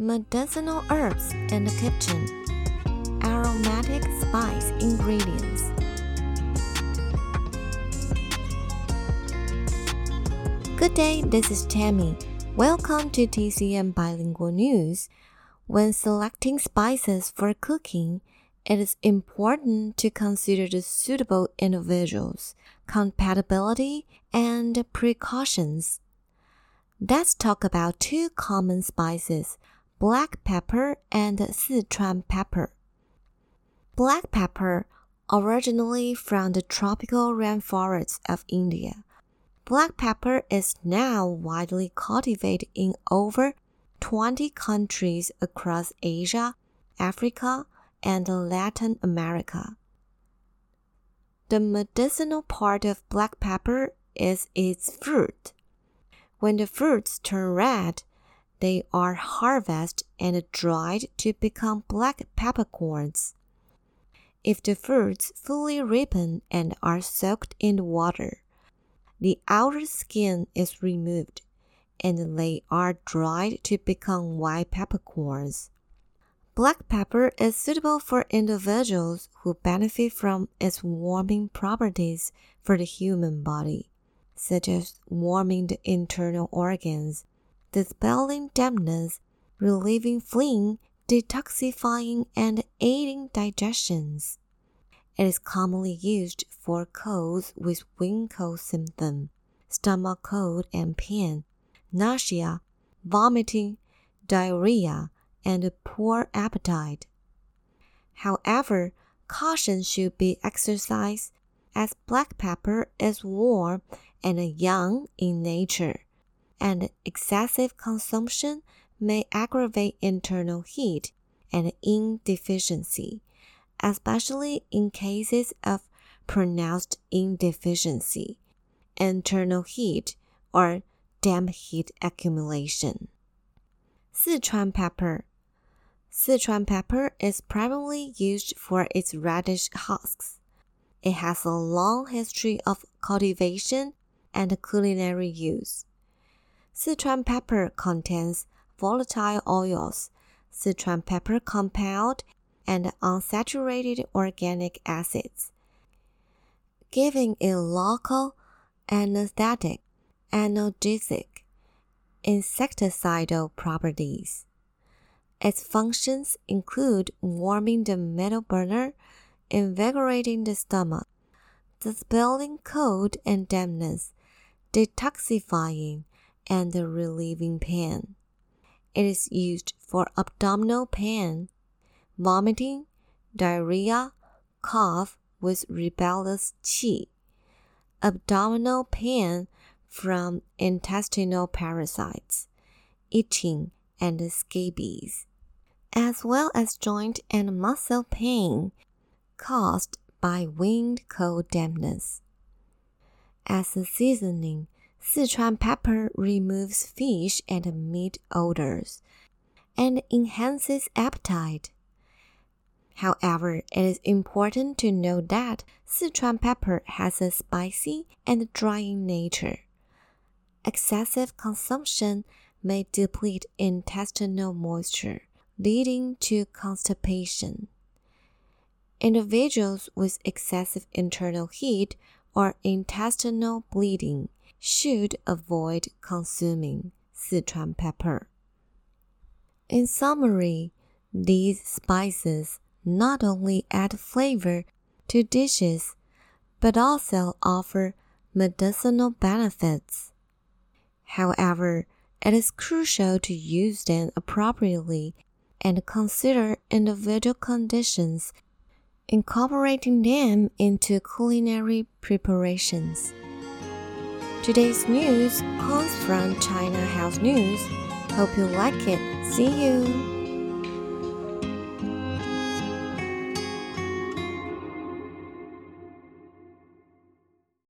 medicinal herbs in the kitchen, aromatic spice ingredients. Good day, this is Tammy. Welcome to TCM Bilingual News. When selecting spices for cooking, it is important to consider the suitable individuals, compatibility, and precautions. Let's talk about two common spices, black pepper and Sichuan pepper. Black pepper, originally from the tropical rainforests of India. Black pepper is now widely cultivated in over 20 countries across Asia, Africa, and Latin America. The medicinal part of black pepper is its fruit. When the fruits turn red, they are harvested and dried to become black peppercorns. If the fruits fully ripen and are soaked in water, the outer skin is removed and they are dried to become white peppercorns. Black pepper is suitable for individuals who benefit from its warming properties for the human body such as warming the internal organs, dispelling dampness, relieving phlegm, detoxifying, and aiding digestions. It is commonly used for colds with wind cold symptom, stomach cold and pain, nausea, vomiting, diarrhea, and poor appetite. However, caution should be exercised as black pepper is warm and yang in nature, and excessive consumption may aggravate internal heat and yin deficiency, especially in cases of pronounced yin deficiency, internal heat, or damp heat accumulation. Sichuan pepper. Sichuan pepper is primarily used for its reddish husks. It has a long history of cultivation and culinary use. Sichuan pepper contains volatile oils, Sichuan pepper compound, and unsaturated organic acids, giving it local anesthetic, analgesic, insecticidal properties. Its functions include warming the middle burner, invigorating the stomach, dispelling cold and dampness, detoxifying, and the relieving pain. It is used for abdominal pain, vomiting, diarrhea, cough with rebellious qi, abdominal pain from intestinal parasites, itching, and scabies, as well as joint and muscle pain caused by wind cold dampness. As a seasoning, Sichuan pepper removes fish and meat odors and enhances appetite. However, it is important to note that Sichuan pepper has a spicy and drying nature. Excessive consumption may deplete intestinal moisture, leading to constipation. Individuals with excessive internal heat or intestinal bleeding should avoid consuming Sichuan pepper. In summary, these spices not only add flavor to dishes but also offer medicinal benefits. However, it is crucial to use them appropriately and consider individual conditions incorporating them into culinary preparations. Today's news comes from China Health News. Hope you like it. See you.